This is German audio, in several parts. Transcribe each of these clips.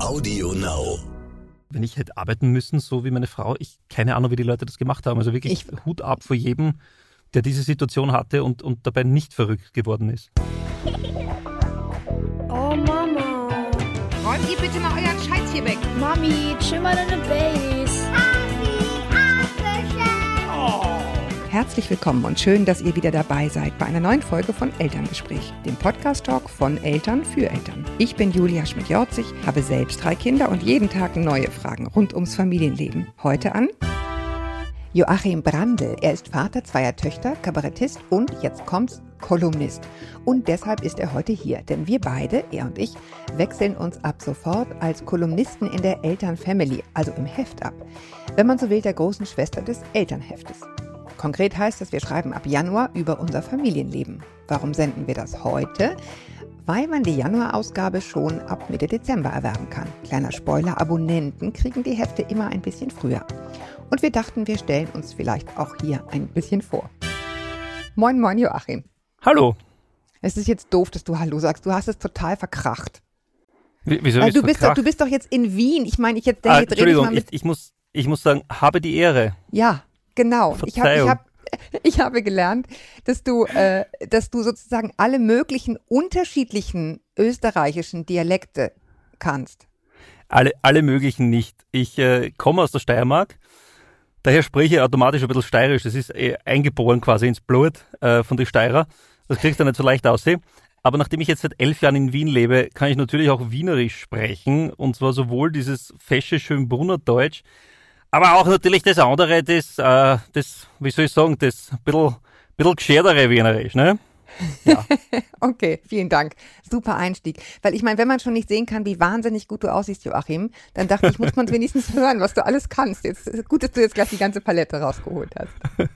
Audio Now. Wenn ich hätte arbeiten müssen, so wie meine Frau, ich keine Ahnung, wie die Leute das gemacht haben. Also wirklich Ich- Hut ab vor jedem, der diese Situation hatte und, und dabei nicht verrückt geworden ist. Oh Mama. Räumt ihr bitte mal euren Scheiß hier weg. Mami, chill mal deine Base. Herzlich willkommen und schön, dass ihr wieder dabei seid bei einer neuen Folge von Elterngespräch, dem Podcast-Talk von Eltern für Eltern. Ich bin Julia Schmidt-Jorzig, habe selbst drei Kinder und jeden Tag neue Fragen rund ums Familienleben. Heute an Joachim Brandl. Er ist Vater zweier Töchter, Kabarettist und, jetzt kommt's, Kolumnist. Und deshalb ist er heute hier, denn wir beide, er und ich, wechseln uns ab sofort als Kolumnisten in der Elternfamily, also im Heft ab. Wenn man so will, der großen Schwester des Elternheftes. Konkret heißt es, wir schreiben ab Januar über unser Familienleben. Warum senden wir das heute? Weil man die Januarausgabe schon ab Mitte Dezember erwerben kann. Kleiner Spoiler, Abonnenten kriegen die Hefte immer ein bisschen früher. Und wir dachten, wir stellen uns vielleicht auch hier ein bisschen vor. Moin, moin, Joachim. Hallo. Es ist jetzt doof, dass du Hallo sagst. Du hast es total verkracht. Wie- Wieso Weil du bist, doch, du bist doch jetzt in Wien. Ich meine, ich jetzt ah, jetzt rede ich Entschuldigung, mal ich, mit. ich, muss, ich muss sagen, habe die Ehre. Ja, genau. Ich, hab, ich, Verzeihung. hab, ich habe gelernt, dass du, äh, dass du sozusagen alle möglichen unterschiedlichen österreichischen Dialekte kannst. Alle, alle möglichen nicht. Ich äh, komme aus der Steiermark, daher spreche ich automatisch ein bisschen steirisch. Das ist äh, eingeboren quasi ins Blut äh, von den Steirer. Das kriegst du nicht so leicht aussehen. Aber nachdem ich jetzt seit elf Jahren in Wien lebe, kann ich natürlich auch Wienerisch sprechen. Und zwar sowohl dieses fesche Schönbrunner Deutsch, aber auch natürlich das andere, das, äh, das wie soll ich sagen, das bisschen, bisschen gescherdere Wienerisch, ne? Okay, vielen Dank. Super Einstieg. Weil ich meine, wenn man schon nicht sehen kann, wie wahnsinnig gut du aussiehst, Joachim, dann dachte ich, muss man wenigstens hören, was du alles kannst. Jetzt ist gut, dass du jetzt gleich die ganze Palette rausgeholt hast.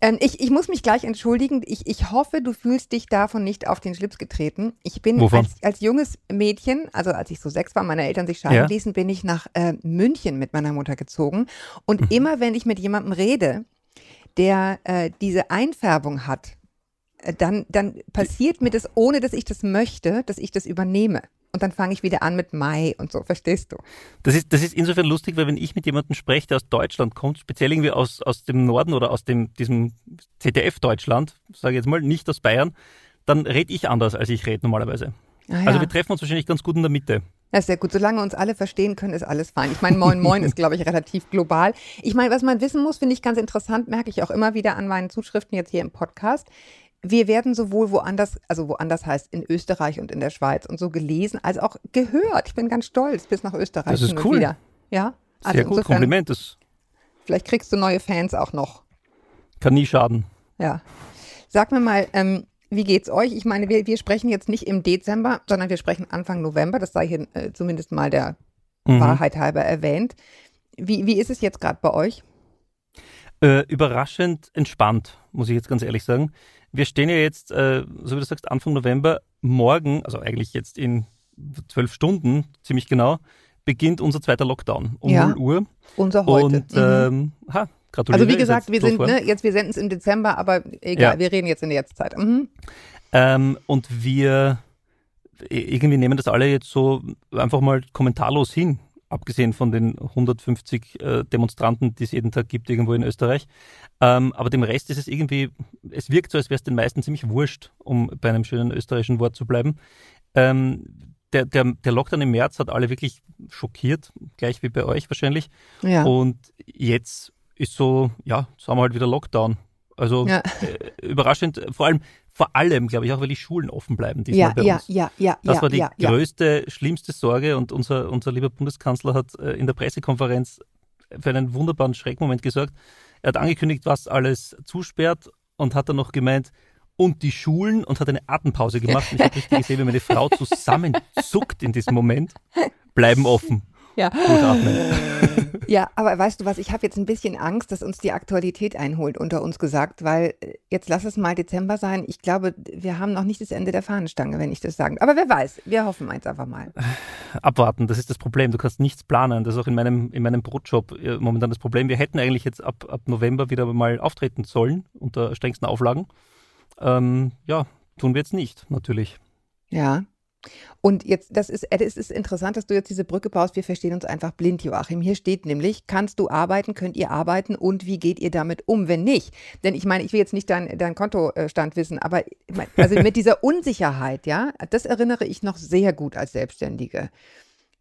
ähm, ich, ich muss mich gleich entschuldigen. Ich, ich hoffe, du fühlst dich davon nicht auf den Schlips getreten. Ich bin als, als junges Mädchen, also als ich so sechs war, meine Eltern sich scheiden Ja. ließen, bin ich nach äh, München mit meiner Mutter gezogen. Und Mhm. immer wenn ich mit jemandem rede, der äh, diese Einfärbung hat, äh, dann, dann passiert mir das, ohne dass ich das möchte, dass ich das übernehme. Und dann fange ich wieder an mit Mai und so, verstehst du? Das ist, das ist insofern lustig, weil wenn ich mit jemandem spreche, der aus Deutschland kommt, speziell irgendwie aus, aus dem Norden oder aus dem, diesem ZDF-Deutschland, sage ich jetzt mal, nicht aus Bayern, dann rede ich anders, als ich rede normalerweise. Ah, ja. Also wir treffen uns wahrscheinlich ganz gut in der Mitte. Das ist sehr gut. Solange uns alle verstehen können, ist alles fein. Ich meine, Moin Moin ist, glaube ich, relativ global. Ich meine, was man wissen muss, finde ich ganz interessant, merke ich auch immer wieder an meinen Zuschriften jetzt hier im Podcast. Wir werden sowohl woanders, also woanders heißt in Österreich und in der Schweiz und so gelesen, als auch gehört. Ich bin ganz stolz bis nach Österreich. Das ist cool. Wieder. Ja, also Sehr gut, insofern, Kompliment, das Vielleicht kriegst du neue Fans auch noch. kann nie schaden. Ja. Sag mir mal, ähm, wie geht's euch? Ich meine, wir, wir sprechen jetzt nicht im Dezember, sondern wir sprechen Anfang November. Das sei hier äh, zumindest mal der Mhm. Wahrheit halber erwähnt. Wie, wie ist es jetzt gerade bei euch? Äh, überraschend entspannt, muss ich jetzt ganz ehrlich sagen. Wir stehen ja jetzt, äh, so wie du sagst, Anfang November, morgen, also eigentlich jetzt in zwölf Stunden, ziemlich genau, beginnt unser zweiter Lockdown um Ja. 0 Uhr. Unser heute. Und Mhm. ähm, ha, gratuliere. also wie gesagt, wir sind, ne, jetzt, wir senden es im Dezember, aber egal, Ja. wir reden jetzt in der Jetztzeit. Mhm. Ähm, und wir irgendwie nehmen das alle jetzt so einfach mal kommentarlos hin, abgesehen von den 150 äh, Demonstranten, die es jeden Tag gibt irgendwo in Österreich. Ähm, aber dem Rest ist es irgendwie, es wirkt so, als wäre es den meisten ziemlich wurscht, um bei einem schönen österreichischen Wort zu bleiben. Ähm, der, der, der Lockdown im März hat alle wirklich schockiert, gleich wie bei euch wahrscheinlich. Ja. Und jetzt ist so, ja, jetzt haben wir halt wieder Lockdown. Also Ja. äh, überraschend, vor allem, vor allem, glaube ich, auch, weil die Schulen offen bleiben diesmal ja, bei ja, uns. ja, ja, Das ja, war die ja, größte, schlimmste Sorge und unser, unser lieber Bundeskanzler hat äh, in der Pressekonferenz für einen wunderbaren Schreckmoment gesorgt. Er hat angekündigt, was alles zusperrt und hat dann noch gemeint, und die Schulen und hat eine Atempause gemacht. Und ich habe richtig gesehen, wie meine Frau zusammenzuckt in diesem Moment. Bleiben offen. Ja. Durchatmen. Ja, aber weißt du was, ich habe jetzt ein bisschen Angst, dass uns die Aktualität einholt, unter uns gesagt, weil äh, jetzt lass es mal Dezember sein. Ich glaube, wir haben noch nicht das Ende der Fahnenstange, wenn ich das sagen. Aber wer weiß, wir hoffen eins einfach mal. Abwarten, das ist das Problem. Du kannst nichts planen. Das ist auch in meinem, in meinem Brotjob äh, momentan das Problem. Wir hätten eigentlich jetzt ab, ab November wieder mal auftreten sollen, unter strengsten Auflagen. Ähm, ja, tun wir jetzt nicht, natürlich. Ja. Und jetzt, das ist, es ist interessant, dass du jetzt diese Brücke baust. Wir verstehen uns einfach blind, Joachim. Hier steht nämlich, kannst du arbeiten, könnt ihr arbeiten und wie geht ihr damit um, wenn nicht? Denn ich meine, ich will jetzt nicht dein, dein Kontostand wissen, aber also mit dieser Unsicherheit, ja, das erinnere ich noch sehr gut als Selbstständige.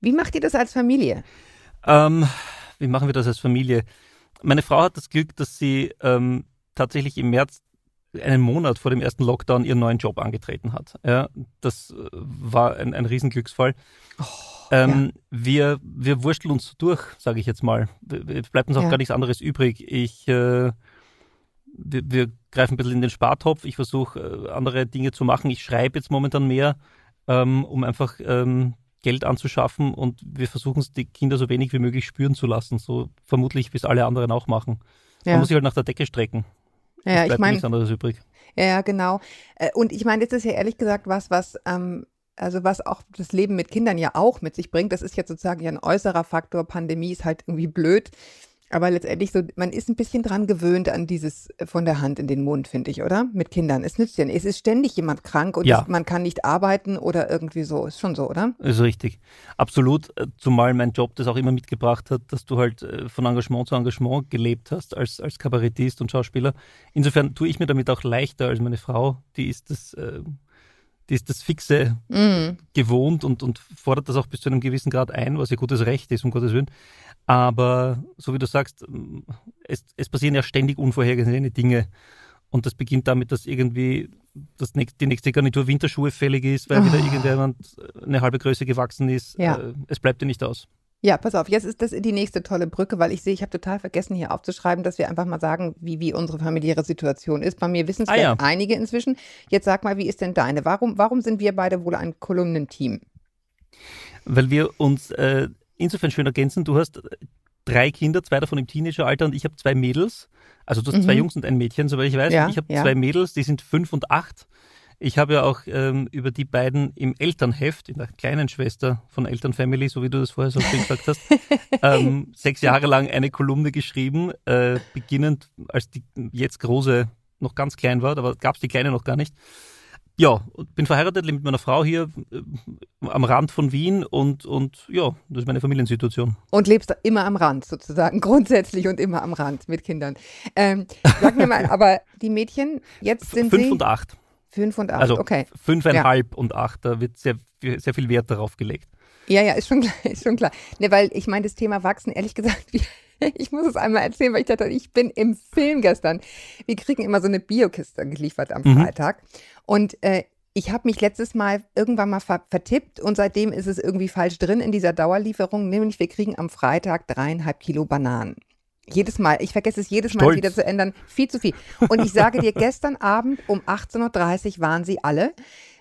Wie macht ihr das als Familie? Ähm, wie machen wir das als Familie? Meine Frau hat das Glück, dass sie ähm, tatsächlich im März einen Monat vor dem ersten Lockdown ihren neuen Job angetreten hat. Ja, das äh, war ein, ein Riesenglücksfall. Oh, ähm, ja. wir, wir wursteln uns durch, sage ich jetzt mal. Es bleibt uns auch ja. gar nichts anderes übrig. Ich, äh, wir, wir, greifen ein bisschen in den Spartopf. Ich versuche äh, andere Dinge zu machen. Ich schreibe jetzt momentan mehr, ähm, um einfach ähm, Geld anzuschaffen und wir versuchen es die Kinder so wenig wie möglich spüren zu lassen. So vermutlich, wie es alle anderen auch machen. Man muss sich halt nach der Decke strecken. Ja, ich meine. nichts anderes übrig. Ja, genau. Äh, und ich meine, das ist ja ehrlich gesagt was, was, ähm, also was auch das Leben mit Kindern ja auch mit sich bringt. Das ist jetzt sozusagen ja ein äußerer Faktor. Pandemie ist halt irgendwie blöd. Aber letztendlich so, man ist ein bisschen dran gewöhnt an dieses äh, von der Hand in den Mund, finde ich, oder? Mit Kindern. Es nützt ja nicht. Es ist ständig jemand krank und ja. es, man kann nicht arbeiten oder irgendwie so. Ist schon so, oder? Ist richtig. Absolut. Äh, zumal mein Job das auch immer mitgebracht hat, dass du halt äh, von Engagement zu Engagement gelebt hast als, als Kabarettist und Schauspieler. Insofern tue ich mir damit auch leichter als meine Frau. Die ist das, die ist das Fixe mm. gewohnt und, und fordert das auch bis zu einem gewissen Grad ein, was ihr gutes Recht ist, um Gottes Willen. Aber so wie du sagst, es, es passieren ja ständig unvorhergesehene Dinge. Und das beginnt damit, dass irgendwie das nächste, die nächste Garnitur Winterschuhe fällig ist, weil oh. wieder irgendjemand eine halbe Größe gewachsen ist. Ja. Äh, es bleibt dir nicht aus. Ja, pass auf, jetzt ist das die nächste tolle Brücke, weil ich sehe, ich habe total vergessen hier aufzuschreiben, dass wir einfach mal sagen, wie, wie unsere familiäre Situation ist. Bei mir wissen es ah, ja. einige inzwischen. Jetzt sag mal, wie ist denn deine? Warum, warum sind wir beide wohl ein Kolumnenteam? Weil wir uns äh, insofern schön ergänzen. Du hast drei Kinder, zwei davon im Teenageralter und ich habe zwei Mädels. Also du hast mhm. zwei Jungs und ein Mädchen, soweit ich weiß. Ja, ich habe ja. zwei Mädels, die sind fünf und acht. Ich habe ja auch ähm, über die beiden im Elternheft, in der kleinen Schwester von Elternfamily, so wie du das vorher so schön gesagt hast, ähm, sechs Jahre lang eine Kolumne geschrieben, äh, beginnend als die jetzt große noch ganz klein war, da gab es die kleine noch gar nicht. Ja, bin verheiratet, lebe mit meiner Frau hier äh, am Rand von Wien und, und ja, das ist meine Familiensituation. Und lebst immer am Rand sozusagen, grundsätzlich und immer am Rand mit Kindern. Ähm, sag mir mal, aber die Mädchen, jetzt sind Fünf sie... und acht. Fünf und acht, also okay. Fünfeinhalb ja. und acht, da wird sehr, sehr viel Wert darauf gelegt. Ja, ja, ist schon klar. Ist schon klar. Ne, weil ich meine, das Thema Wachsen, ehrlich gesagt, wie, ich muss es einmal erzählen, weil ich dachte, ich bin im Film gestern. Wir kriegen immer so eine Biokiste geliefert am mhm. Freitag. Und äh, ich habe mich letztes Mal irgendwann mal ver vertippt und seitdem ist es irgendwie falsch drin in dieser Dauerlieferung. Nämlich, wir kriegen am Freitag dreieinhalb Kilo Bananen. Jedes Mal. Ich vergesse es jedes Mal Stolz. wieder zu ändern. Viel zu viel. Und ich sage dir, gestern Abend um 18.30 Uhr waren sie alle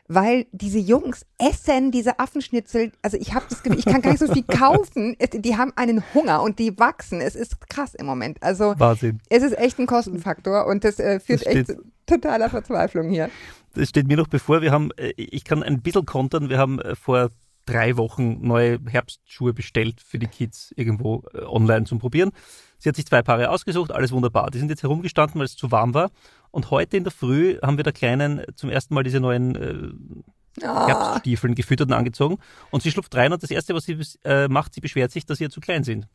weil diese Jungs essen diese Affenschnitzel. Also ich habe das Gefühl, ich kann gar nicht so viel kaufen. Die haben einen Hunger und die wachsen. Es ist krass im Moment. Also Wahnsinn. es ist echt ein Kostenfaktor und das äh, führt das echt zu totaler Verzweiflung hier. Das steht mir noch bevor. Wir haben, äh, ich kann ein bisschen kontern. Wir haben äh, vor drei Wochen neue Herbstschuhe bestellt für die Kids irgendwo äh, online zum Probieren. Sie hat sich zwei Paare ausgesucht, alles wunderbar. Die sind jetzt herumgestanden, weil es zu warm war. Und heute in der Früh haben wir der Kleinen zum ersten Mal diese neuen äh, ah. Herbststiefeln gefüttert und angezogen. Und sie schlupft rein und das Erste, was sie äh, macht, sie beschwert sich, dass sie ja zu klein sind.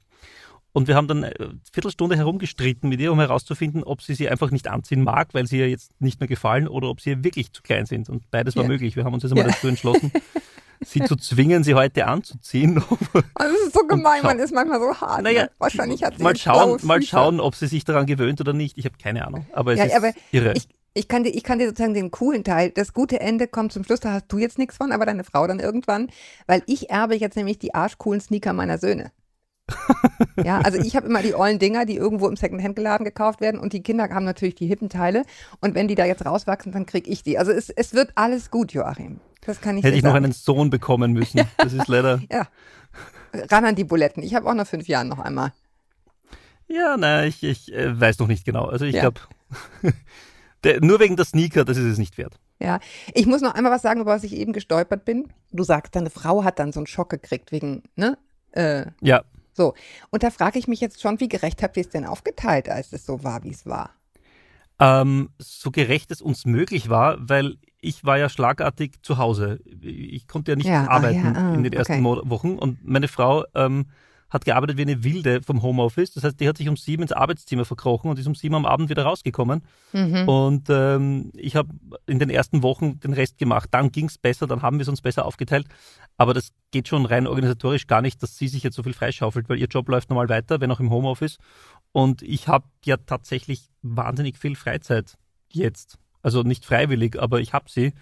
Und wir haben dann eine äh, Viertelstunde herumgestritten mit ihr, um herauszufinden, ob sie sie einfach nicht anziehen mag, weil sie ihr jetzt nicht mehr gefallen, oder ob sie wirklich zu klein sind. Und beides war ja. möglich. Wir haben uns jetzt einmal ja. dazu entschlossen, sie zu zwingen, sie heute anzuziehen. Also das ist so gemein, man ist manchmal so hart. Naja, ne? wahrscheinlich hat sie mal schauen, mal schauen, ob sie sich daran gewöhnt oder nicht. Ich habe keine Ahnung. Aber es ja, ist aber irre. Ich, ich kann, dir, ich kann dir sozusagen den coolen Teil, das gute Ende kommt zum Schluss, da hast du jetzt nichts von, aber deine Frau dann irgendwann, weil ich erbe jetzt nämlich die arschcoolen Sneaker meiner Söhne. ja, also ich habe immer die ollen Dinger, die irgendwo im Secondhand-Geladen gekauft werden und die Kinder haben natürlich die hippen Teile und wenn die da jetzt rauswachsen, dann kriege ich die. Also es, es wird alles gut, Joachim. Das kann ich Hätte ich sagen. noch einen Sohn bekommen müssen. Das ist leider. ja. Ran an die Buletten. Ich habe auch nach fünf Jahren noch einmal. Ja, naja, ich, ich äh, weiß noch nicht genau. Also ich ja. glaube, nur wegen der Sneaker, das ist es nicht wert. Ja, ich muss noch einmal was sagen, über was ich eben gestolpert bin. Du sagst, deine Frau hat dann so einen Schock gekriegt wegen, ne? Äh, ja. So, und da frage ich mich jetzt schon, wie gerecht habt ihr es denn aufgeteilt, als es so war, wie es war? Ähm, so gerecht es uns möglich war, weil ich war ja schlagartig zu Hause. Ich konnte ja nicht Ja, ah, arbeiten ja, ah, in den ersten okay. Wochen und meine Frau ähm, hat gearbeitet wie eine Wilde vom Homeoffice. Das heißt, die hat sich um sieben ins Arbeitszimmer verkrochen und ist um sieben am Abend wieder rausgekommen. Mhm. Und ähm, ich habe in den ersten Wochen den Rest gemacht. Dann ging es besser, dann haben wir es uns besser aufgeteilt. Aber das geht schon rein organisatorisch gar nicht, dass sie sich jetzt so viel freischaufelt, weil ihr Job läuft normal weiter, wenn auch im Homeoffice. Und ich habe ja tatsächlich wahnsinnig viel Freizeit jetzt. Also nicht freiwillig, aber ich habe sie.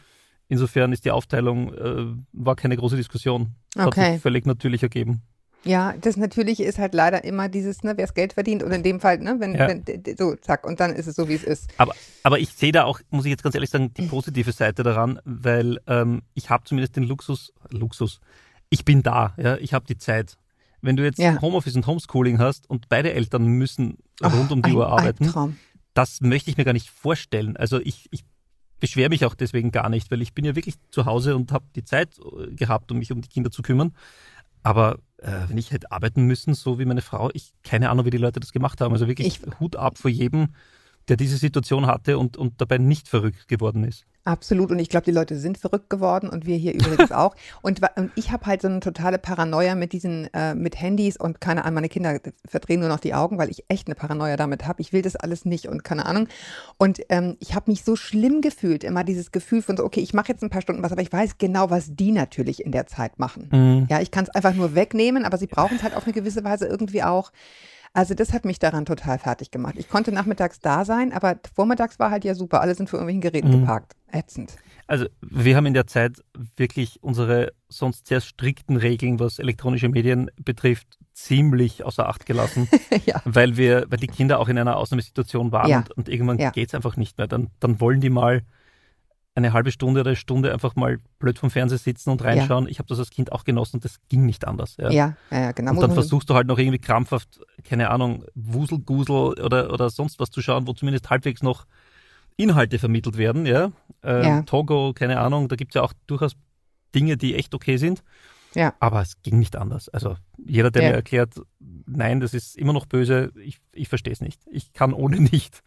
Insofern ist die Aufteilung, äh, war keine große Diskussion. Okay. hat sich völlig natürlich ergeben. Ja, das Natürliche ist halt leider immer dieses, ne, wer das Geld verdient oder in dem Fall, ne, wenn, Ja. wenn so, zack, und dann ist es so, wie es ist. Aber, aber ich sehe da auch, muss ich jetzt ganz ehrlich sagen, die positive Seite daran, weil ähm, ich habe zumindest den Luxus, Luxus, ich bin da, ja, ich habe die Zeit. Wenn du jetzt Ja. Homeoffice und Homeschooling hast und beide Eltern müssen Ach, rund um die ein Uhr arbeiten, das möchte ich mir gar nicht vorstellen. Also ich, ich beschwere mich auch deswegen gar nicht, weil ich bin ja wirklich zu Hause und habe die Zeit äh, gehabt, um mich um die Kinder zu kümmern. Aber wenn ich hätte arbeiten müssen, so wie meine Frau, ich keine Ahnung, wie die Leute das gemacht haben. Also wirklich Ich- Hut ab vor jedem, der diese Situation hatte und, und dabei nicht verrückt geworden ist. Absolut. Und ich glaube, die Leute sind verrückt geworden und wir hier übrigens auch. Und, und ich habe halt so eine totale Paranoia mit diesen, äh, mit Handys und keine Ahnung, meine Kinder verdrehen nur noch die Augen, weil ich echt eine Paranoia damit habe. Ich will das alles nicht und keine Ahnung. Und ähm, ich habe mich so schlimm gefühlt, immer dieses Gefühl von so, okay, ich mache jetzt ein paar Stunden was, aber ich weiß genau, was die natürlich in der Zeit machen. Ja, ich kann es einfach nur wegnehmen, aber sie brauchen es halt auf eine gewisse Weise irgendwie auch. Also das hat mich daran total fertig gemacht. Ich konnte nachmittags da sein, aber vormittags war halt ja super. Alle sind vor irgendwelchen Geräten Mhm. geparkt. Ätzend. Also wir haben in der Zeit wirklich unsere sonst sehr strikten Regeln, was elektronische Medien betrifft, ziemlich außer Acht gelassen, ja. weil wir, weil die Kinder auch in einer Ausnahmesituation waren Ja. und, und irgendwann Ja. geht's einfach nicht mehr. Dann, dann wollen die mal eine halbe Stunde oder eine Stunde einfach mal blöd vom Fernseher sitzen und reinschauen. Ich habe das als Kind auch genossen und das ging nicht anders. Ja. Ja, ja, ja, genau. Und dann versuchst du halt noch irgendwie krampfhaft, keine Ahnung, Wuselgusel oder, oder sonst was zu schauen, wo zumindest halbwegs noch Inhalte vermittelt werden, ja. Ähm, Ja. Togo, keine Ahnung, da gibt's ja auch durchaus Dinge, die echt okay sind. Ja. Aber es ging nicht anders. Also jeder, der Ja. mir erklärt, nein, das ist immer noch böse, ich, ich verstehe es nicht. Ich kann ohne nicht.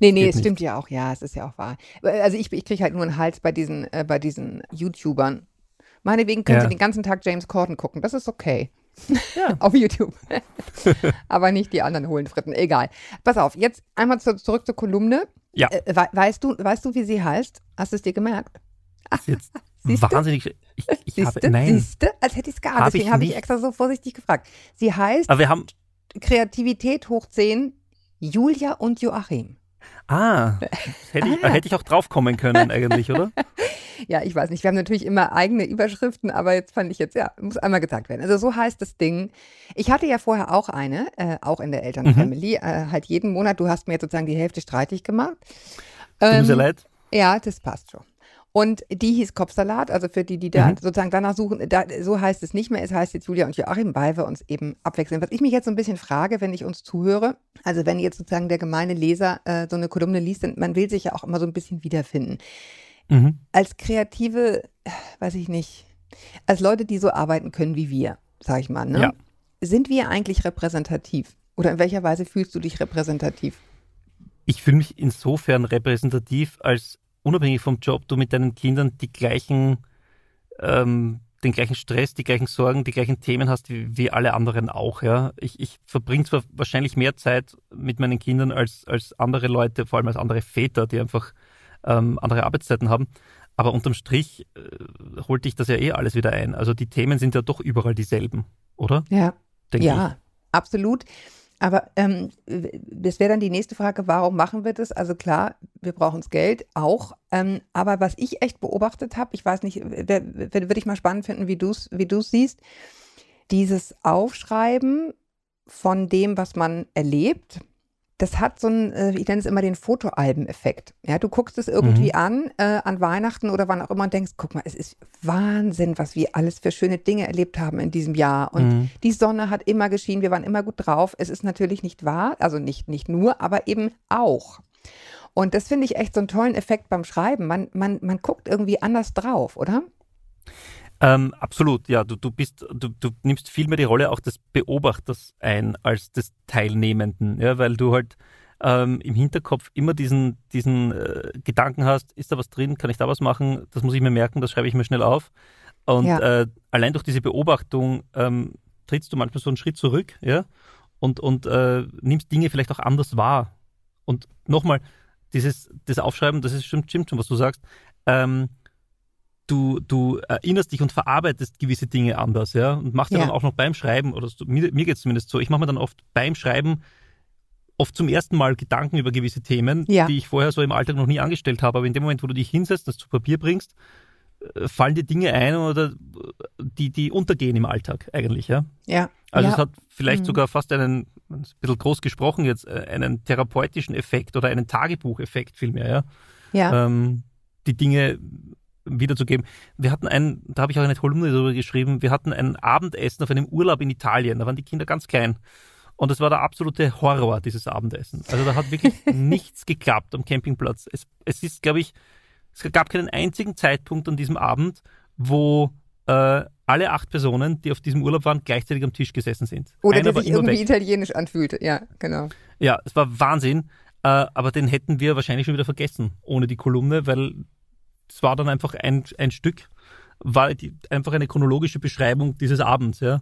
Nee, nee, es stimmt ja auch. Ja, es ist ja auch wahr. Also ich, ich kriege halt nur einen Hals bei diesen, äh, bei diesen YouTubern. Meinetwegen können Ja. sie den ganzen Tag James Corden gucken. Das ist okay. Ja. Auf YouTube. Aber nicht die anderen hohlen Fritten. Egal. Pass auf, jetzt einmal zu, zurück zur Kolumne. Ja. Äh, wei- weißt, du, weißt du, wie sie heißt? Hast du es dir gemerkt? Jetzt Siehste? wahnsinnig. Ich, ich habe, Siehste? nein. Siehste? Als hätte ich es geahnt. Hab Deswegen ich habe ich extra so vorsichtig gefragt. Sie heißt Aber wir haben, Kreativität hoch 10, Julia und Joachim. ah, hätte ich, Ah. hätte ich auch drauf kommen können eigentlich, oder? Ja, ich weiß nicht. Wir haben natürlich immer eigene Überschriften, aber jetzt fand ich jetzt, ja, muss einmal gesagt werden. Also so heißt das Ding. Ich hatte ja vorher auch eine, äh, auch in der Elternfamily, äh, halt jeden Monat. Du hast mir jetzt sozusagen die Hälfte streitig gemacht. Tut mir Ähm, sehr leid. Ja, das passt schon. Und die hieß Kopfsalat, also für die, die da Mhm. sozusagen danach suchen, da, so heißt es nicht mehr, es heißt jetzt Julia und Joachim, weil wir uns eben abwechseln. Was ich mich jetzt so ein bisschen frage, wenn ich uns zuhöre, also wenn jetzt sozusagen der gemeine Leser äh, so eine Kolumne liest, dann, man will sich ja auch immer so ein bisschen wiederfinden. Mhm. Als Kreative, äh, weiß ich nicht, als Leute, die so arbeiten können wie wir, sag ich mal, ne? Ja. sind wir eigentlich repräsentativ? Oder in welcher Weise fühlst du dich repräsentativ? ich fühle mich insofern repräsentativ, als unabhängig vom Job du mit deinen Kindern die gleichen, ähm, den gleichen Stress, die gleichen Sorgen, die gleichen Themen hast wie, wie alle anderen auch. Ja, ich, ich verbringe zwar wahrscheinlich mehr Zeit mit meinen Kindern als als andere Leute, vor allem als andere Väter, die einfach ähm, andere Arbeitszeiten haben. Aber unterm Strich äh, holt dich das ja eh alles wieder ein. Also die Themen sind ja doch überall dieselben, oder? Ja, Denke ja, absolut. Aber ähm, das wäre dann die nächste Frage, warum machen wir das? Also klar, wir brauchen das Geld auch. Ähm, aber was ich echt beobachtet habe, ich weiß nicht, würde ich mal spannend finden, wie du es wie du's siehst, dieses Aufschreiben von dem, was man erlebt, das hat so einen, äh, ich nenne es immer den Fotoalben-Effekt. Ja, du guckst es irgendwie an, äh, an Weihnachten oder wann auch immer und denkst, guck mal, es ist Wahnsinn, was wir alles für schöne Dinge erlebt haben in diesem Jahr. Und Mhm. die Sonne hat immer geschienen, wir waren immer gut drauf. Es ist natürlich nicht wahr, also nicht, nicht nur, aber eben auch. Und das finde ich echt so einen tollen Effekt beim Schreiben. Man, man, man guckt irgendwie anders drauf, oder? Ähm, absolut, ja. Du, du bist, du, du nimmst viel mehr die Rolle auch des Beobachters ein als des Teilnehmenden, ja, weil du halt ähm, im Hinterkopf immer diesen, diesen äh, Gedanken hast, ist da was drin, kann ich da was machen, das muss ich mir merken, das schreibe ich mir schnell auf. Und Ja. äh, allein durch diese Beobachtung ähm, trittst du manchmal so einen Schritt zurück, ja, und, und äh, nimmst Dinge vielleicht auch anders wahr. Und nochmal, dieses das Aufschreiben, das ist stimmt, stimmt schon, was du sagst. Ähm, du, du erinnerst dich und verarbeitest gewisse Dinge anders, ja, und machst ja, Ja. dann auch noch beim Schreiben, oder so, mir, mir geht es zumindest so, ich mache mir dann oft beim Schreiben oft zum ersten Mal Gedanken über gewisse Themen, Ja. die ich vorher so im Alltag noch nie angestellt habe, aber in dem Moment, wo du dich hinsetzt, das zu Papier bringst, äh, fallen dir Dinge ein oder äh, die, die untergehen im Alltag eigentlich, ja. Ja. Also ja. es hat vielleicht Mhm. sogar fast einen, ein bisschen groß gesprochen jetzt, äh, einen therapeutischen Effekt oder einen Tagebucheffekt vielmehr, ja. ja. Ähm, die Dinge wiederzugeben. Wir hatten ein, da habe ich auch eine Kolumne darüber geschrieben, wir hatten ein Abendessen auf einem Urlaub in Italien, da waren die Kinder ganz klein. Und es war der absolute Horror, dieses Abendessen. Also da hat wirklich nichts geklappt am Campingplatz. Es, es ist, glaube ich, es gab keinen einzigen Zeitpunkt an diesem Abend, wo äh, alle acht Personen, die auf diesem Urlaub waren, gleichzeitig am Tisch gesessen sind. Oder Einer der sich irgendwie weg. italienisch anfühlte. Ja, genau. Ja, es war Wahnsinn. Äh, aber den hätten wir wahrscheinlich schon wieder vergessen ohne die Kolumne, weil es war dann einfach ein, ein Stück, war die, einfach eine chronologische Beschreibung dieses Abends. Ja.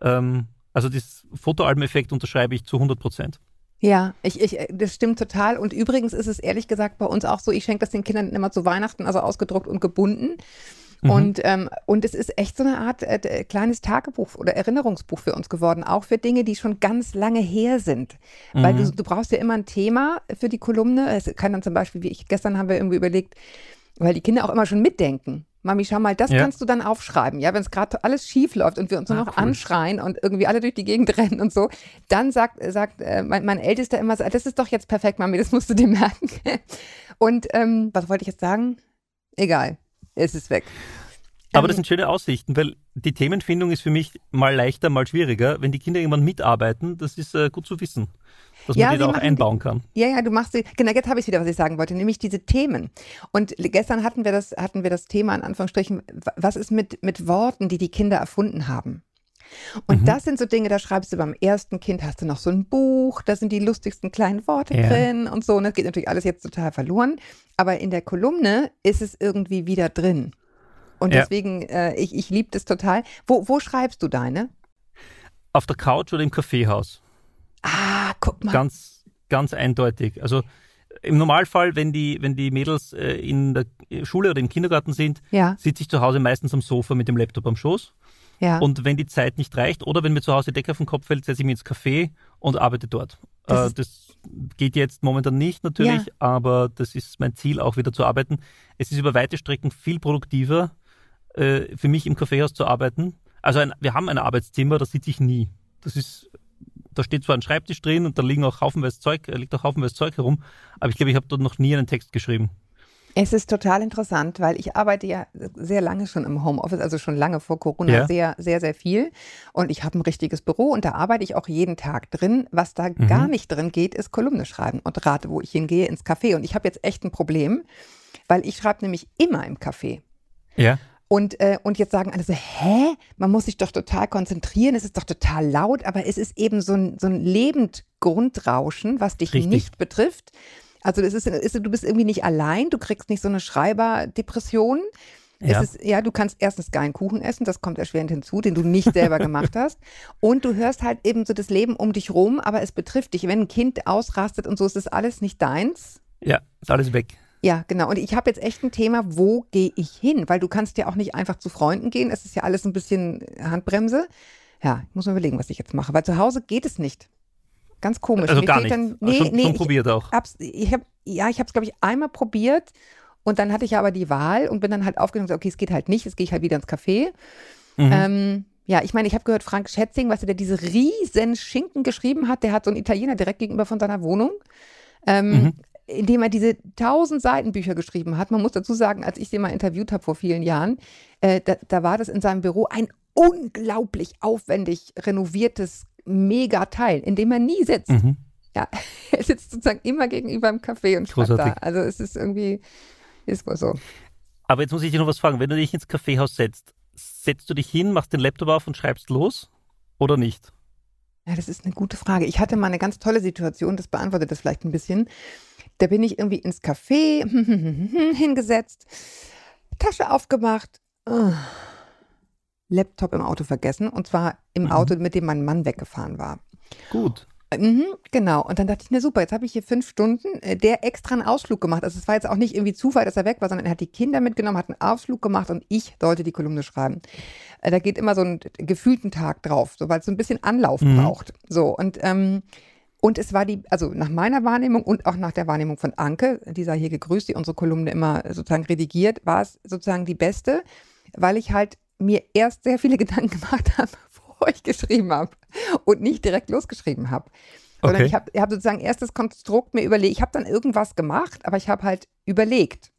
Ähm, also das Fotoalbeneffekt unterschreibe ich zu 100 Prozent. Ja, ich, ich, das stimmt total. Und übrigens ist es ehrlich gesagt bei uns auch so, ich schenke das den Kindern immer zu Weihnachten, also ausgedruckt und gebunden. Mhm. Und, ähm, und es ist echt so eine Art äh, kleines Tagebuch oder Erinnerungsbuch für uns geworden, auch für Dinge, die schon ganz lange her sind. Weil Mhm. du, du brauchst ja immer ein Thema für die Kolumne. Es kann dann zum Beispiel, wie ich gestern haben wir irgendwie überlegt, weil die Kinder auch immer schon mitdenken. Mami, schau mal, das Ja. kannst du dann aufschreiben, ja, wenn es gerade alles schief läuft und wir uns nur Ah, noch cool. anschreien und irgendwie alle durch die Gegend rennen und so, dann sagt, sagt äh, mein, mein Ältester immer, so, das ist doch jetzt perfekt, Mami, das musst du dir merken. Und ähm, was wollte ich jetzt sagen? Egal, es ist weg. Aber Ähm, das sind schöne Aussichten, weil die Themenfindung ist für mich mal leichter, mal schwieriger. Wenn die Kinder irgendwann mitarbeiten, das ist äh, gut zu wissen, dass man Ja, die sie da auch machen die- einbauen kann. Ja, ja, du machst sie, genau, jetzt habe ich wieder, was ich sagen wollte, nämlich diese Themen. Und gestern hatten wir das, hatten wir das Thema in Anführungsstrichen, wa- was ist mit, mit Worten, die die Kinder erfunden haben? Und Mhm. das sind so Dinge, da schreibst du beim ersten Kind, hast du noch so ein Buch, da sind die lustigsten kleinen Worte Ja. drin und so. Und das geht natürlich alles jetzt total verloren. Aber in der Kolumne ist es irgendwie wieder drin. Und Ja. deswegen, äh, ich, ich liebe das total. Wo, wo schreibst du deine? Auf der Couch oder im Kaffeehaus. Ah, guck mal. Ganz, ganz eindeutig. Also im Normalfall, wenn die, wenn die Mädels äh, in der Schule oder im Kindergarten sind, ja, sitze ich zu Hause meistens am Sofa mit dem Laptop am Schoß. ja. Und wenn die Zeit nicht reicht oder wenn mir zu Hause die Decke auf den Kopf fällt, setze ich mich ins Café und arbeite dort. Das äh, das geht jetzt momentan nicht natürlich, Ja. aber das ist mein Ziel, auch wieder zu arbeiten. Es ist über weite Strecken viel produktiver äh, für mich im Kaffeehaus zu arbeiten. Also ein, wir haben ein Arbeitszimmer, da sitze ich nie. Das ist, da steht zwar ein Schreibtisch drin und da liegen auch haufenweise Zeug, äh, liegt auch haufenweise Zeug herum, aber ich glaube, ich habe dort noch nie einen Text geschrieben. Es ist total interessant, weil ich arbeite ja sehr lange schon im Homeoffice, also schon lange vor Corona Ja. sehr, sehr, sehr viel. Und ich habe ein richtiges Büro und da arbeite ich auch jeden Tag drin. Was da Mhm. gar nicht drin geht, ist Kolumne schreiben und rate, wo ich hingehe, ins Café. Und ich habe jetzt echt ein Problem, weil ich schreibe nämlich immer im Café. Ja. Und, äh, und jetzt sagen alle so, hä? Man muss sich doch total konzentrieren, es ist doch total laut, aber es ist eben so ein, so ein lebend Grundrauschen, was dich Richtig. nicht betrifft. Also das ist, ist, du bist irgendwie nicht allein, du kriegst nicht so eine Schreiberdepression. Ja. Es ist, ja, du kannst erstens geilen Kuchen essen, das kommt erschwerend hinzu, den du nicht selber gemacht hast. Und du hörst halt eben so das Leben um dich rum, aber es betrifft dich. Wenn ein Kind ausrastet und so, ist das alles nicht deins. Ja, ist alles weg. Ja, genau. Und ich habe jetzt echt ein Thema, wo gehe ich hin? Weil du kannst ja auch nicht einfach zu Freunden gehen. Es ist ja alles ein bisschen Handbremse. Ja, ich muss mir überlegen, was ich jetzt mache. Weil zu Hause geht es nicht. Ganz komisch. Also Mir gar nicht. Dann, nee, schon, nee, schon ich, probiert auch. ich hab, ja, ich habe es, glaube ich, einmal probiert und dann hatte ich ja aber die Wahl und bin dann halt aufgenommen und gesagt, okay, es geht halt nicht, jetzt gehe ich halt wieder ins Café. Mhm. Ähm, ja, ich meine, ich habe gehört, Frank Schätzing, weißt du, der diese riesen Schinken geschrieben hat, der hat so einen Italiener direkt gegenüber von seiner Wohnung, ähm, Mhm. Indem er diese tausend Seiten Bücher geschrieben hat. Man muss dazu sagen, als ich den mal interviewt habe vor vielen Jahren, äh, da, da war das in seinem Büro ein unglaublich aufwendig renoviertes Megateil, in dem er nie sitzt. Mhm. Ja, er sitzt sozusagen immer gegenüber im Café und schreibt da. Also es ist irgendwie, ist wohl so. Aber jetzt muss ich dich noch was fragen. Wenn du dich ins Kaffeehaus setzt, setzt du dich hin, machst den Laptop auf und schreibst los oder nicht? Ja, das ist eine gute Frage. Ich hatte mal eine ganz tolle Situation, das beantwortet das vielleicht ein bisschen. Da bin ich irgendwie ins Café hingesetzt, Tasche aufgemacht, uh, Laptop im Auto vergessen und zwar im Mhm. Auto, mit dem mein Mann weggefahren war. Gut. Mhm, genau. Und dann dachte ich, na super, jetzt habe ich hier fünf Stunden, äh, der extra einen Ausflug gemacht. Also es war jetzt auch nicht irgendwie Zufall, dass er weg war, sondern er hat die Kinder mitgenommen, hat einen Ausflug gemacht und ich sollte die Kolumne schreiben. Äh, Da geht immer so ein gefühlten Tag drauf, so, weil es so ein bisschen Anlauf Mhm. braucht. So, und, ähm, und es war die, also nach meiner Wahrnehmung und auch nach der Wahrnehmung von Anke, die sei hier gegrüßt, die unsere Kolumne immer sozusagen redigiert, war es sozusagen die beste, weil ich halt mir erst sehr viele Gedanken gemacht habe, bevor ich geschrieben habe und nicht direkt losgeschrieben habe. Sondern Okay. ich habe hab sozusagen erst das Konstrukt mir überlegt. Ich habe dann irgendwas gemacht, aber ich habe halt überlegt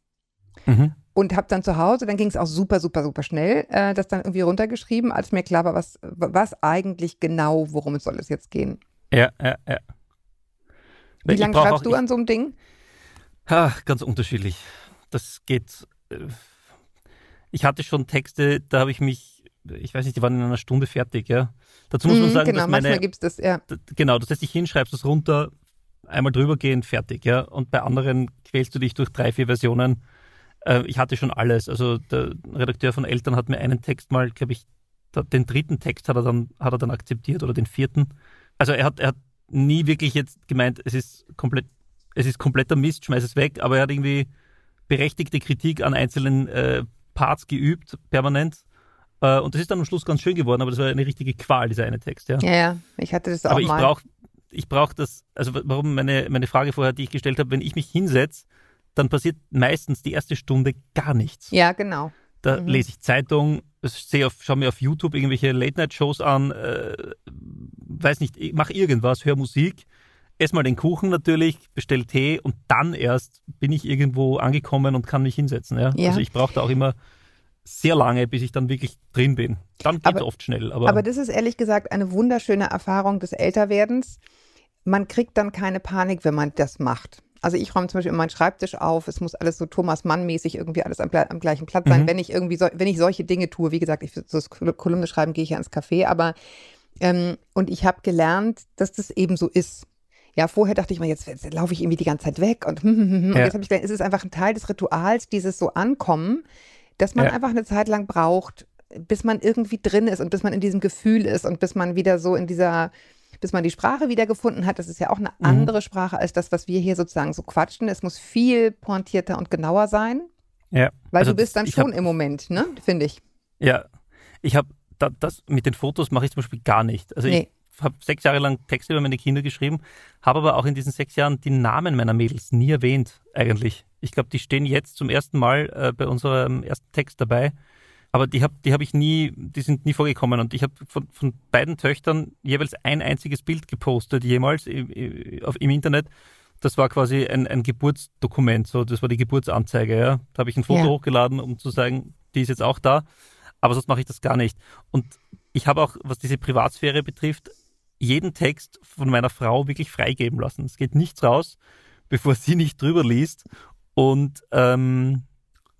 Mhm. und habe dann zu Hause, dann ging es auch super, super, super schnell, äh, das dann irgendwie runtergeschrieben, als mir klar war, was, was eigentlich genau, worum es soll es jetzt gehen. Ja, ja, ja. Wie lange schreibst auch- du an so einem Ding? Ah, ganz unterschiedlich. Das geht. äh, Ich hatte schon Texte, da habe ich mich, ich weiß nicht, die waren in einer Stunde fertig, ja. Dazu muss man Mhm, sagen, genau, dass manchmal meine, gibt es das, ja. genau, das heißt, ich hinschreibst es runter, einmal drüber gehen, fertig, ja. Und bei anderen quälst du dich durch drei, vier Versionen. Äh, ich hatte schon alles. Also der Redakteur von Eltern hat mir einen Text mal, glaube ich, den dritten Text hat er dann, hat er dann akzeptiert oder den vierten. Also er hat, er hat nie wirklich jetzt gemeint, es ist komplett, es ist kompletter Mist, schmeiß es weg, aber er hat irgendwie berechtigte Kritik an einzelnen äh, Parts geübt, permanent. Äh, und das ist dann am Schluss ganz schön geworden, aber das war eine richtige Qual, dieser eine Text, ja. Ja, ja, ich hatte das auch Aber ich mal. brauche ich brauch das, also wa- warum meine, meine Frage vorher, die ich gestellt habe, wenn ich mich hinsetze, dann passiert meistens die erste Stunde gar nichts. ja, genau. Da Mhm. lese ich Zeitung, sehe auf, schaue mir auf YouTube irgendwelche Late-Night-Shows an, äh, weiß nicht, ich mache irgendwas, höre Musik, esse mal den Kuchen natürlich, bestell Tee und dann erst bin ich irgendwo angekommen und kann mich hinsetzen. Ja? Ja. Also ich brauche da auch immer sehr lange, bis ich dann wirklich drin bin. Dann geht Aber- oft schnell. Aber, Aber das ist ehrlich gesagt eine wunderschöne Erfahrung des Älterwerdens. Man kriegt dann keine Panik, wenn man das macht. Also ich räume zum Beispiel immer meinen Schreibtisch auf. Es muss alles so Thomas Mann-mäßig irgendwie alles am, am gleichen Platz sein. Mhm. Wenn ich irgendwie so, wenn ich solche Dinge tue, wie gesagt, ich so das Kol- Kolumne schreiben, gehe ich ja ins Café, aber ähm, und ich habe gelernt, dass das eben so ist. Ja, vorher dachte ich mal, jetzt, jetzt laufe ich irgendwie die ganze Zeit weg und, und Ja. jetzt habe ich gelernt, es ist einfach ein Teil des Rituals, dieses so ankommen, dass man Ja. einfach eine Zeit lang braucht, bis man irgendwie drin ist und bis man in diesem Gefühl ist und bis man wieder so in dieser, bis man die Sprache wiedergefunden hat. Das ist ja auch eine Mhm. andere Sprache als das, was wir hier sozusagen so quatschen. Es muss viel pointierter und genauer sein, ja. weil Also du bist dann schon hab- im Moment, ne? Finde ich. Ja, ich habe da, das mit den Fotos mache ich zum Beispiel gar nicht. Also Nee. ich habe sechs Jahre lang Texte über meine Kinder geschrieben, habe aber auch in diesen sechs Jahren die Namen meiner Mädels nie erwähnt eigentlich. Ich glaube, die stehen jetzt zum ersten Mal äh, bei unserem ersten Text dabei. Aber die habe die hab ich nie, die sind nie vorgekommen. Und ich habe von, von beiden Töchtern jeweils ein einziges Bild gepostet, jemals im, im- Internet. Das war quasi ein, ein Geburtsdokument, so das war die Geburtsanzeige, ja. Da habe ich ein Foto Ja. hochgeladen, um zu sagen, die ist jetzt auch da. Aber sonst mache ich das gar nicht. Und ich habe auch, was diese Privatsphäre betrifft, jeden Text von meiner Frau wirklich freigeben lassen. Es geht nichts raus, bevor sie nicht drüber liest und ähm,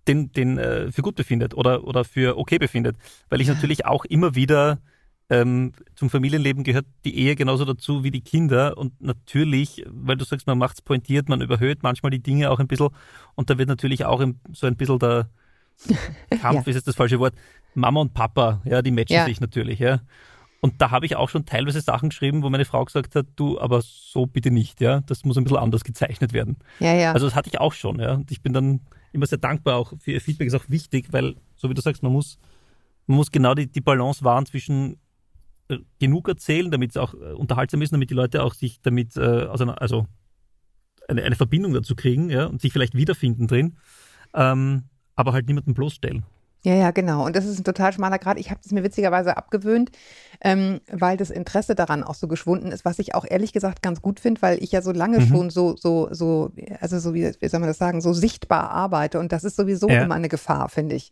den, den äh, für gut befindet oder, oder für okay befindet. Weil ich natürlich auch immer wieder ähm, zum Familienleben gehört die Ehe genauso dazu wie die Kinder. Und natürlich, weil du sagst, man macht's pointiert, man überhöht manchmal die Dinge auch ein bisschen. Und da wird natürlich auch im, so ein bisschen der Kampf, Ja. ist jetzt das falsche Wort, Mama und Papa, ja, die matchen Ja. sich natürlich, ja. Und da habe ich auch schon teilweise Sachen geschrieben, wo meine Frau gesagt hat, du, aber so bitte nicht, ja. Das muss ein bisschen anders gezeichnet werden. Ja, ja. Also das hatte ich auch schon, ja. Und ich bin dann immer sehr dankbar auch für ihr Feedback, ist auch wichtig, weil, so wie du sagst, man muss, man muss genau die, die Balance wahren zwischen äh, genug erzählen, damit es auch äh, unterhaltsam ist, damit die Leute auch sich damit, äh, also, also eine, eine Verbindung dazu kriegen, ja, und sich vielleicht wiederfinden drin, ähm, aber halt niemanden bloßstellen. Ja, ja, genau. Und das ist ein total schmaler Grad. Ich habe es mir witzigerweise abgewöhnt, ähm, weil das Interesse daran auch so geschwunden ist, was ich auch ehrlich gesagt ganz gut finde, weil ich ja so lange Mhm. schon so, so, so, also so wie, wie soll man das sagen, so sichtbar arbeite. Und das ist sowieso Ja. immer eine Gefahr, finde ich.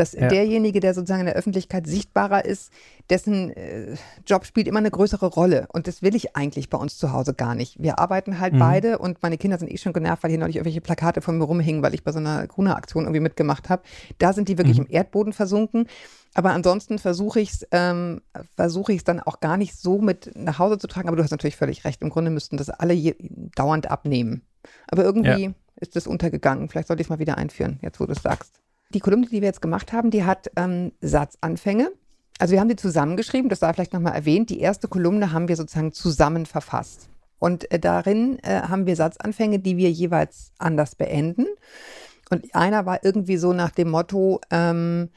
Dass Ja. derjenige, der sozusagen in der Öffentlichkeit sichtbarer ist, dessen äh, Job spielt immer eine größere Rolle. Und das will ich eigentlich bei uns zu Hause gar nicht. Wir arbeiten halt Mhm. beide und meine Kinder sind eh schon genervt, weil hier neulich irgendwelche Plakate von mir rumhingen, weil ich bei so einer Gruner-Aktion irgendwie mitgemacht habe. Da sind die wirklich Mhm. im Erdboden versunken. Aber ansonsten versuche ich es ähm, versuche ich es dann auch gar nicht so mit nach Hause zu tragen. Aber du hast natürlich völlig recht. Im Grunde müssten das alle je, dauernd abnehmen. Aber irgendwie ist das untergegangen. Vielleicht sollte ich es mal wieder einführen, jetzt wo du es sagst. Die Kolumne, die wir jetzt gemacht haben, die hat ähm, Satzanfänge. Also wir haben die zusammengeschrieben, das sei vielleicht nochmal erwähnt. Die erste Kolumne haben wir sozusagen zusammen verfasst. Und äh, darin äh, haben wir Satzanfänge, die wir jeweils anders beenden. Und einer war irgendwie so nach dem Motto, ähm,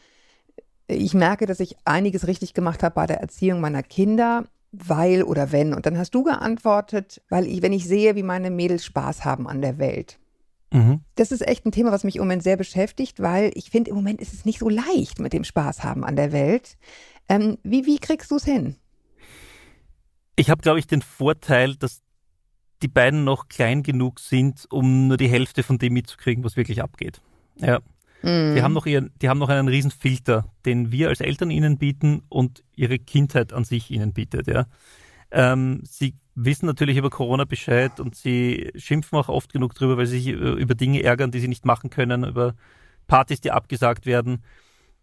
ich merke, dass ich einiges richtig gemacht habe bei der Erziehung meiner Kinder, weil oder wenn. Und dann hast du geantwortet, weil ich, wenn ich sehe, wie meine Mädels Spaß haben an der Welt. Mhm. Das ist echt ein Thema, was mich im Moment sehr beschäftigt, weil ich finde, im Moment ist es nicht so leicht mit dem Spaß haben an der Welt. Ähm, wie, wie kriegst du es hin? Ich habe, glaube ich, den Vorteil, dass die beiden noch klein genug sind, um nur die Hälfte von dem mitzukriegen, was wirklich abgeht. Ja. Mhm. Die haben noch ihren, die haben noch einen riesen Filter, den wir als Eltern ihnen bieten und ihre Kindheit an sich ihnen bietet, ja. Ähm, sie wissen natürlich über Corona Bescheid und sie schimpfen auch oft genug drüber, weil sie sich über über Dinge ärgern, die sie nicht machen können, über Partys, die abgesagt werden.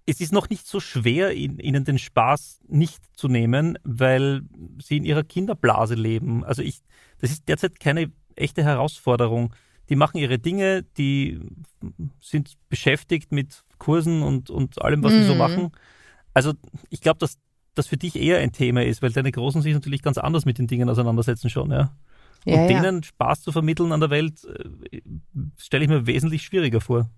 Es ist noch nicht so schwer, ihnen den Spaß nicht zu nehmen, weil sie in ihrer Kinderblase leben. Also ich, das ist derzeit keine echte Herausforderung. Die machen ihre Dinge, die sind beschäftigt mit Kursen und, und allem, was sie so Mhm. machen. Also ich glaube, dass das für dich eher ein Thema ist, weil deine Großen sich natürlich ganz anders mit den Dingen auseinandersetzen schon, ja. Und Ja, denen Spaß zu vermitteln an der Welt, äh, stelle ich mir wesentlich schwieriger vor.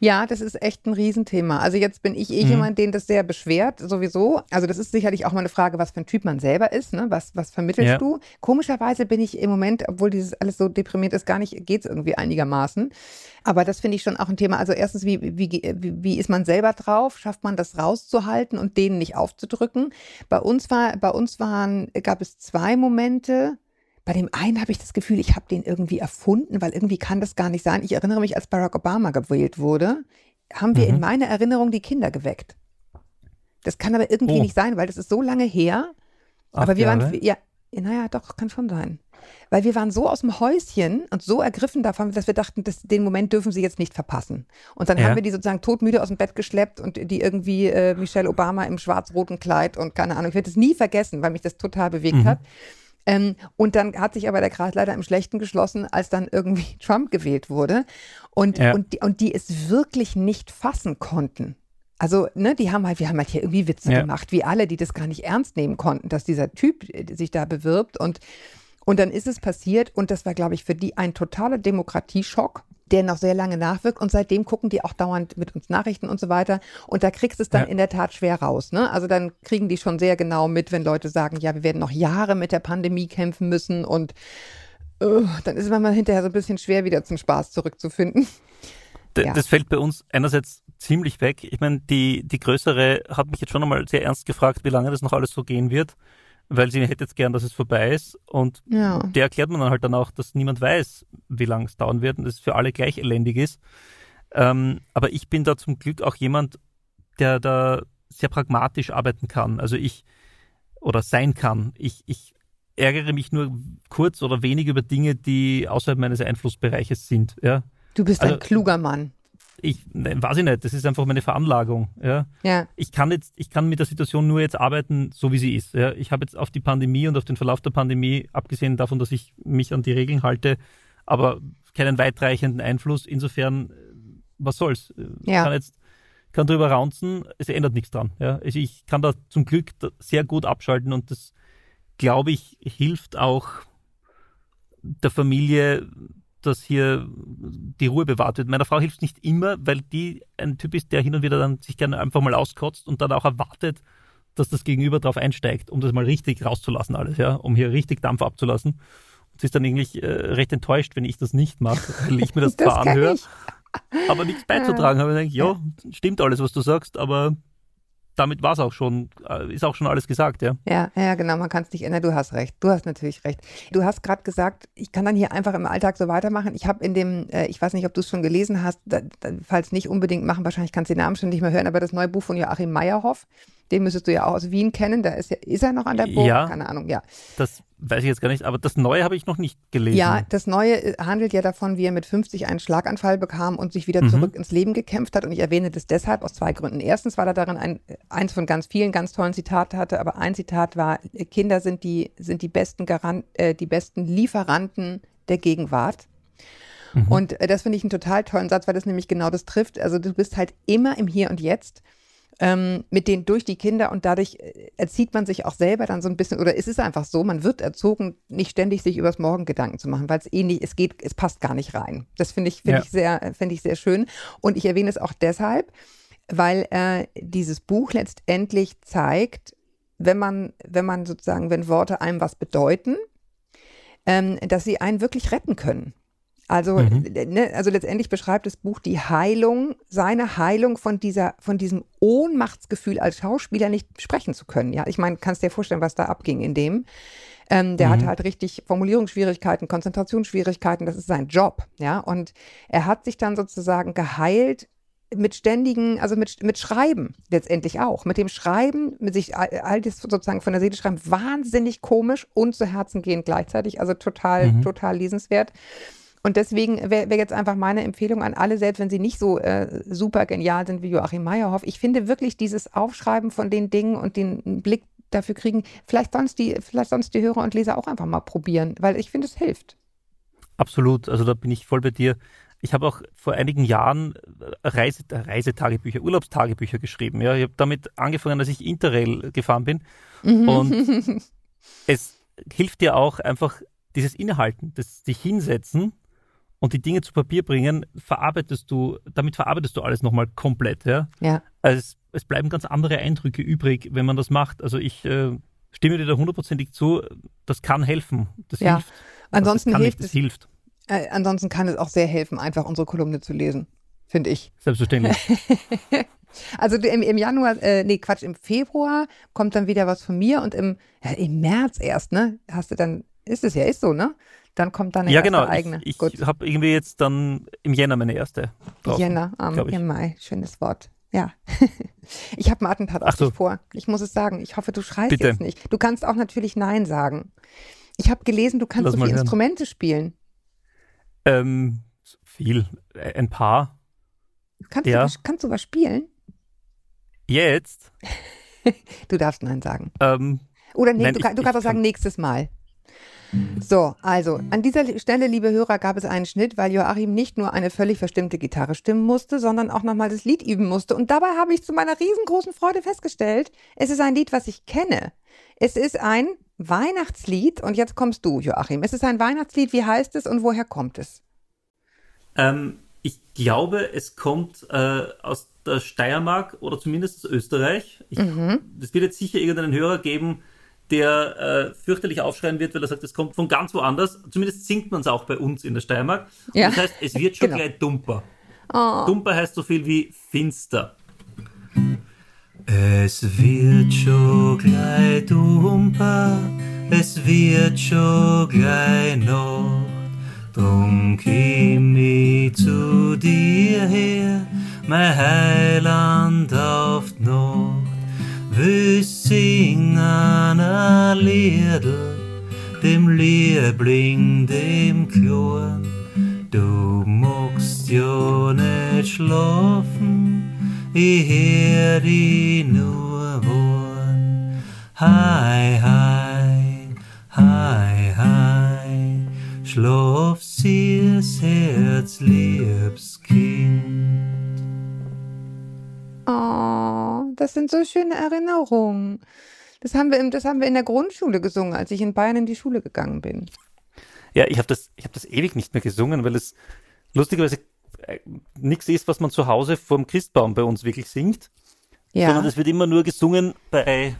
Ja, das ist echt ein Riesenthema. Also jetzt bin ich eh Mhm. jemand, den das sehr beschwert, sowieso. Also das ist sicherlich auch mal eine Frage, was für ein Typ man selber ist, ne? Was, was vermittelst Ja. du? Komischerweise bin ich im Moment, obwohl dieses alles so deprimiert ist, gar nicht, geht's irgendwie einigermaßen. Aber das finde ich schon auch ein Thema. Also erstens, wie, wie, wie, wie ist man selber drauf? Schafft man das rauszuhalten und denen nicht aufzudrücken? Bei uns war, bei uns waren, gab es zwei Momente, bei dem einen habe ich das Gefühl, ich habe den irgendwie erfunden, weil irgendwie kann das gar nicht sein. Ich erinnere mich, als Barack Obama gewählt wurde, haben wir Mhm. in meiner Erinnerung die Kinder geweckt. Das kann aber irgendwie Oh. nicht sein, weil das ist so lange her. Acht aber wir Jahre? waren, ja, naja, doch, kann schon sein. Weil wir waren so aus dem Häuschen und so ergriffen davon, dass wir dachten, das, den Moment dürfen sie jetzt nicht verpassen. Und dann Ja. haben wir die sozusagen todmüde aus dem Bett geschleppt und die irgendwie äh, Michelle Obama im schwarz-roten Kleid und keine Ahnung. Ich werde es nie vergessen, weil mich das total bewegt Mhm. hat. Ähm, und dann hat sich aber der Kreis leider im Schlechten geschlossen, als dann irgendwie Trump gewählt wurde. Und, Ja. und, die, und die es wirklich nicht fassen konnten. Also, ne, die haben halt, wir haben halt hier irgendwie Witze Ja. gemacht, wie alle, die das gar nicht ernst nehmen konnten, dass dieser Typ äh, sich da bewirbt. Und, und dann ist es passiert und das war, glaube ich, für die ein totaler Demokratieschock, der noch sehr lange nachwirkt. Und seitdem gucken die auch dauernd mit uns Nachrichten und so weiter. Und da kriegst du es dann Ja. in der Tat schwer raus. Ne? Also dann kriegen die schon sehr genau mit, wenn Leute sagen, ja, wir werden noch Jahre mit der Pandemie kämpfen müssen und äh, dann ist es manchmal hinterher so ein bisschen schwer, wieder zum Spaß zurückzufinden. D Ja. Das fällt bei uns einerseits ziemlich weg. Ich meine, die, die größere hat mich jetzt schon einmal sehr ernst gefragt, wie lange das noch alles so gehen wird, weil sie hätte jetzt gern, dass es vorbei ist. Und Ja. der erklärt man dann halt dann auch, dass niemand weiß, wie lange es dauern wird und es für alle gleich elendig ist. Ähm, aber ich bin da zum Glück auch jemand, der da sehr pragmatisch arbeiten kann. Also ich, oder sein kann. Ich, ich ärgere mich nur kurz oder wenig über Dinge, die außerhalb meines Einflussbereiches sind. Ja. Du bist Also- ein kluger Mann. Ich nein, weiß ich nicht, das ist einfach meine Veranlagung. Ja. Ja. Ich kann jetzt, ich kann mit der Situation nur jetzt arbeiten, so wie sie ist. Ja. Ich habe jetzt auf die Pandemie und auf den Verlauf der Pandemie, abgesehen davon, dass ich mich an die Regeln halte, aber keinen weitreichenden Einfluss. Insofern, äh, was soll's? Äh, Ja. Kann jetzt, kann drüber raunzen, es ändert nichts dran. Ja. Also ich kann da zum Glück sehr gut abschalten und das, glaube ich, hilft auch der Familie, dass hier die Ruhe bewahrt wird. Meiner Frau hilft es nicht immer, weil die ein Typ ist, der hin und wieder dann sich gerne einfach mal auskotzt und dann auch erwartet, dass das Gegenüber drauf einsteigt, um das mal richtig rauszulassen alles, ja, um hier richtig Dampf abzulassen. Und sie ist dann eigentlich äh, recht enttäuscht, wenn ich das nicht mache, weil ich mir das, zwar kenn anhöre, aber nichts beizutragen habe. Ich denke, ja, stimmt alles, was du sagst, aber damit war es auch schon, äh, ist auch schon alles gesagt, ja. Ja, ja, genau, man kann es nicht ändern. Du hast recht. Du hast natürlich recht. Du hast gerade gesagt, ich kann dann hier einfach im Alltag so weitermachen. Ich habe in dem, äh, ich weiß nicht, ob du es schon gelesen hast, da, da, falls nicht unbedingt machen, wahrscheinlich kannst du den Namen schon nicht mehr hören, aber das neue Buch von Joachim Meyerhoff, den müsstest du ja auch aus Wien kennen. Da ist, ja, ist er noch an der Burg? Ja. Keine Ahnung, ja. Das weiß ich jetzt gar nicht, aber das Neue habe ich noch nicht gelesen. Ja, das Neue äh, handelt ja davon, wie er mit 50 einen Schlaganfall bekam und sich wieder Mhm. zurück ins Leben gekämpft hat. Und ich erwähne das deshalb aus zwei Gründen. Erstens, weil er darin ein, eins von ganz vielen ganz tollen Zitaten hatte, aber ein Zitat war, Kinder sind die, sind die besten Garant, äh, die besten Lieferanten der Gegenwart. Und äh, das finde ich einen total tollen Satz, weil das nämlich genau das trifft. Also du bist halt immer im Hier und Jetzt ähm, mit den durch die Kinder und dadurch äh, erzieht man sich auch selber dann so ein bisschen oder es ist einfach so, man wird erzogen, nicht ständig sich übers Morgen Gedanken zu machen, weil es eh nicht, es geht, es passt gar nicht rein. Das finde ich, finde Ja. ich sehr, finde ich sehr schön und ich erwähne es auch deshalb, weil äh, dieses Buch letztendlich zeigt, wenn man, wenn man sozusagen, wenn Worte einem was bedeuten, ähm, dass sie einen wirklich retten können. Also, ne, also letztendlich beschreibt das Buch die Heilung, seine Heilung von dieser, von diesem Ohnmachtsgefühl als Schauspieler nicht sprechen zu können. Ja, ich meine, kannst dir vorstellen, was da abging in dem. Ähm, der hatte halt richtig Formulierungsschwierigkeiten, Konzentrationsschwierigkeiten. Das ist sein Job. Ja, und er hat sich dann sozusagen geheilt mit ständigen, also mit, mit Schreiben letztendlich auch. Mit dem Schreiben, mit sich all all das sozusagen von der Seele schreiben, wahnsinnig komisch und zu Herzen gehend gleichzeitig. Also total, total lesenswert. Und deswegen wäre wär jetzt einfach meine Empfehlung an alle, selbst wenn sie nicht so äh, super genial sind wie Joachim Meyerhoff. Ich finde wirklich dieses Aufschreiben von den Dingen und den Blick dafür kriegen, vielleicht sonst die, vielleicht sonst die Hörer und Leser auch einfach mal probieren, weil ich finde, es hilft. Absolut, also da bin ich voll bei dir. Ich habe auch vor einigen Jahren äh, Reise, Reisetagebücher, Urlaubstagebücher geschrieben. Ja, ich habe damit angefangen, als ich Interrail gefahren bin. Und es hilft dir auch einfach dieses Innehalten, das dich hinsetzen und die Dinge zu Papier bringen, verarbeitest du, damit verarbeitest du alles nochmal komplett. Ja? Ja. Also es, es bleiben ganz andere Eindrücke übrig, wenn man das macht. Also ich äh, stimme dir da hundertprozentig zu, das kann helfen. Das Ja. hilft. Ansonsten das kann hilft nicht, es, hilft. äh, ansonsten kann es auch sehr helfen, einfach unsere Kolumne zu lesen, finde ich. Selbstverständlich. Also im, im Januar, äh, nee, Quatsch, im Februar kommt dann wieder was von mir und im, ja, im März erst, ne? Hast du dann, ist es ja, ist so, ne? Dann kommt dann ja, erste genau. eigene. Ich, ich habe irgendwie jetzt dann im Jänner meine erste. draußen, Jänner, am im Mai, schönes Wort. Ja. ich habe ein Attentat auf so. dich vor. Ich muss es sagen. Ich hoffe, du schreist Bitte. jetzt nicht. Du kannst auch natürlich Nein sagen. Ich habe gelesen, du kannst Lass so viele hören. Instrumente spielen. Ähm, viel, ein paar. Kannst, Ja. du, was- kannst du was spielen? Jetzt, Du darfst Nein sagen. ähm, Oder nee, Nein, du, ich- du kannst auch sagen, nächstes Mal. So, also an dieser Stelle, liebe Hörer, gab es einen Schnitt, weil Joachim nicht nur eine völlig verstimmte Gitarre stimmen musste, sondern auch nochmal das Lied üben musste. Und dabei habe ich zu meiner riesengroßen Freude festgestellt, es ist ein Lied, was ich kenne. Es ist ein Weihnachtslied und jetzt kommst du, Joachim. Es ist ein Weihnachtslied, wie heißt es und woher kommt es? ähm, ich glaube, es kommt äh, aus der Steiermark oder zumindest aus Österreich. Ich, Mhm. Es wird jetzt sicher irgendeinen Hörer geben, der äh, fürchterlich aufschreien wird, weil er sagt, es kommt von ganz woanders. Zumindest singt man es auch bei uns in der Steiermark. Ja. Das heißt, es wird schon Genau. gleich dumper. Oh. Dumper heißt so viel wie finster. Es wird schon gleich dumper, es wird schon gleich Nacht. Drum komm ich zu dir her, mein Heiland auf Nacht. Wir singen ein Liedl, dem Liebling, dem Klorn. Du magst ja nicht schlafen, ich hör dich nur warn. Hei, hei, hei, hei, schlaf sie's Herz, liebs Kind. Oh, das sind so schöne Erinnerungen. Das haben wir, im, das haben wir in der Grundschule gesungen, als ich in Bayern in die Schule gegangen bin. Ja, ich habe das, ich hab das ewig nicht mehr gesungen, weil es lustigerweise äh, nichts ist, was man zu Hause vorm Christbaum bei uns wirklich singt, sondern Ja, es wird immer nur gesungen bei,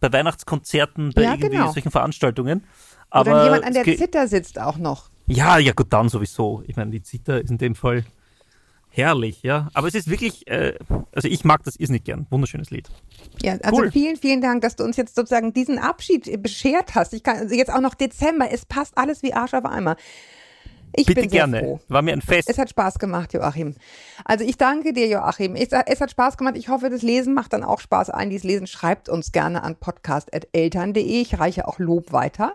bei Weihnachtskonzerten, bei Ja, irgendwie genau. solchen Veranstaltungen. oder Aber jemand an der Zither sitzt auch noch. Ja, ja gut, dann sowieso. Ich meine, die Zither ist in dem Fall herrlich, ja. Aber es ist wirklich, äh, also ich mag das irrsinnig gern. Wunderschönes Lied. Ja, also Cool. vielen, vielen Dank, dass du uns jetzt sozusagen diesen Abschied beschert hast. Ich kann also jetzt auch noch Dezember, es passt alles wie Arsch auf Eimer. Ich Bitte bin sehr gerne. froh. War mir ein Fest. Es hat Spaß gemacht, Joachim. Also ich danke dir, Joachim. Es, es hat Spaß gemacht. Ich hoffe, das Lesen macht dann auch Spaß ein. Dieses Lesen schreibt uns gerne an podcast.eltern.de. Ich reiche auch Lob weiter.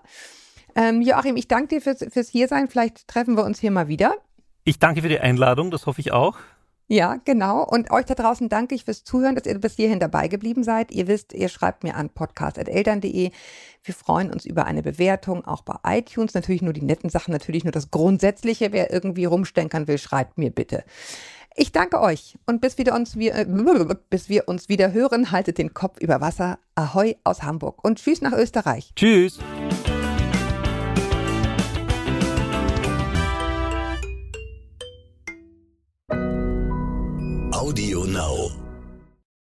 Ähm, Joachim, ich danke dir fürs, fürs Hiersein. Vielleicht treffen wir uns hier mal wieder. Ich danke für die Einladung, das hoffe ich auch. Ja, genau. Und euch da draußen danke ich fürs Zuhören, dass ihr bis hierhin dabei geblieben seid. Ihr wisst, ihr schreibt mir an podcast.eltern.de. Wir freuen uns über eine Bewertung, auch bei iTunes. Natürlich nur die netten Sachen, natürlich nur das Grundsätzliche. Wer irgendwie rumstenkern will, schreibt mir bitte. Ich danke euch und bis, wieder uns, wir, äh, bis wir uns wieder hören, haltet den Kopf über Wasser. Ahoi aus Hamburg und tschüss nach Österreich. Tschüss. Audio Now.